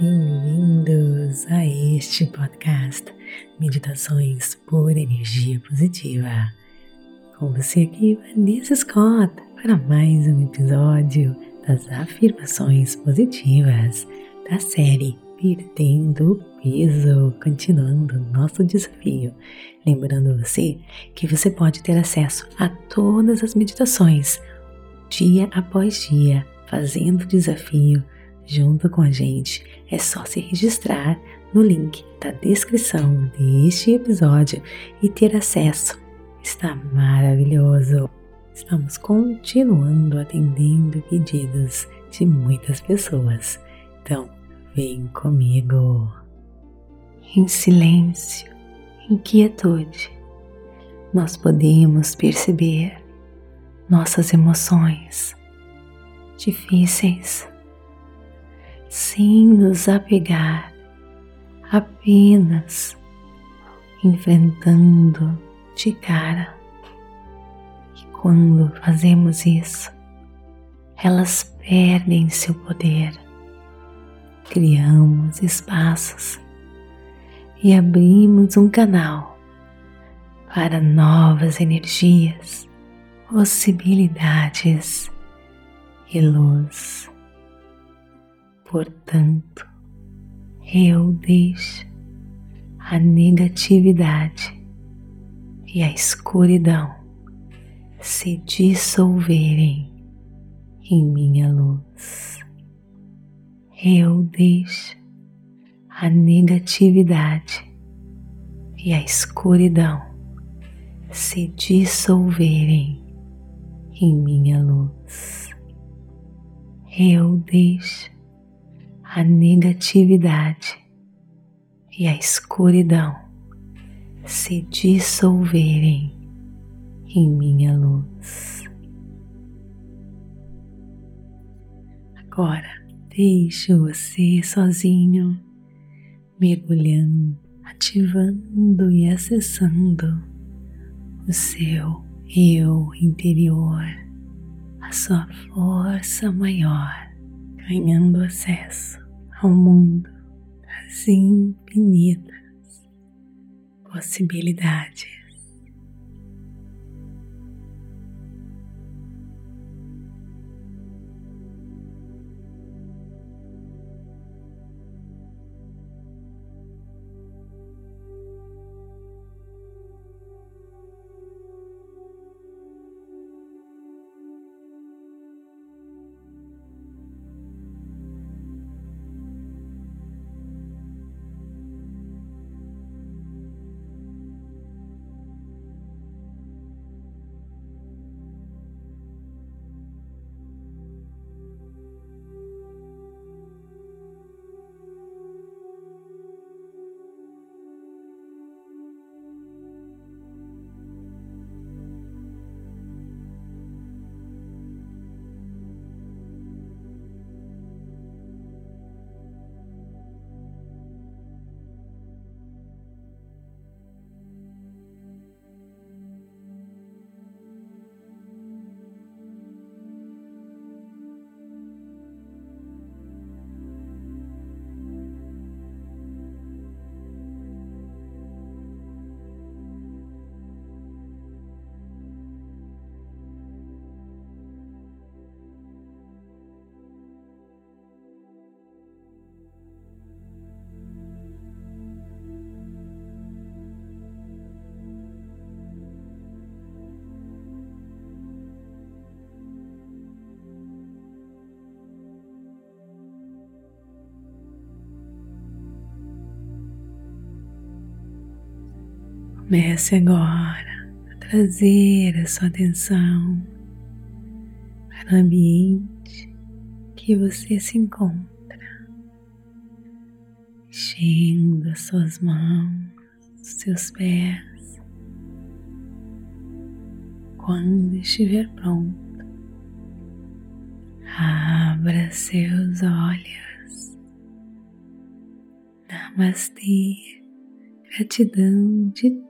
Bem-vindos a este podcast Meditações por Energia Positiva. Com você aqui, Vanessa Scott, para mais um episódio das afirmações positivas da série Perdendo Peso, continuando nosso desafio. Lembrando você que você pode ter acesso a todas as meditações, dia após dia, fazendo o desafio junto com a gente. É só se registrar no link da descrição deste episódio e ter acesso. Está maravilhoso! Estamos continuando atendendo pedidos de muitas pessoas. Então, vem comigo. Em silêncio, em quietude, nós podemos perceber nossas emoções difíceis sem nos apegar, apenas enfrentando de cara. E quando fazemos isso, elas perdem seu poder. Criamos espaços e abrimos um canal para novas energias, possibilidades e luz. Portanto, eu deixo a negatividade e a escuridão se dissolverem em minha luz. Eu deixo a negatividade e a escuridão se dissolverem em minha luz. Eu deixo a negatividade e a escuridão se dissolverem em minha luz. Agora deixe você sozinho, mergulhando, ativando e acessando o seu eu interior, a sua força maior ganhando acesso ao mundo das infinitas possibilidades. Comece agora a trazer a sua atenção para o ambiente que você se encontra, enchendo as suas mãos, os seus pés. Quando estiver pronto, abra seus olhos. Namastê, gratidão de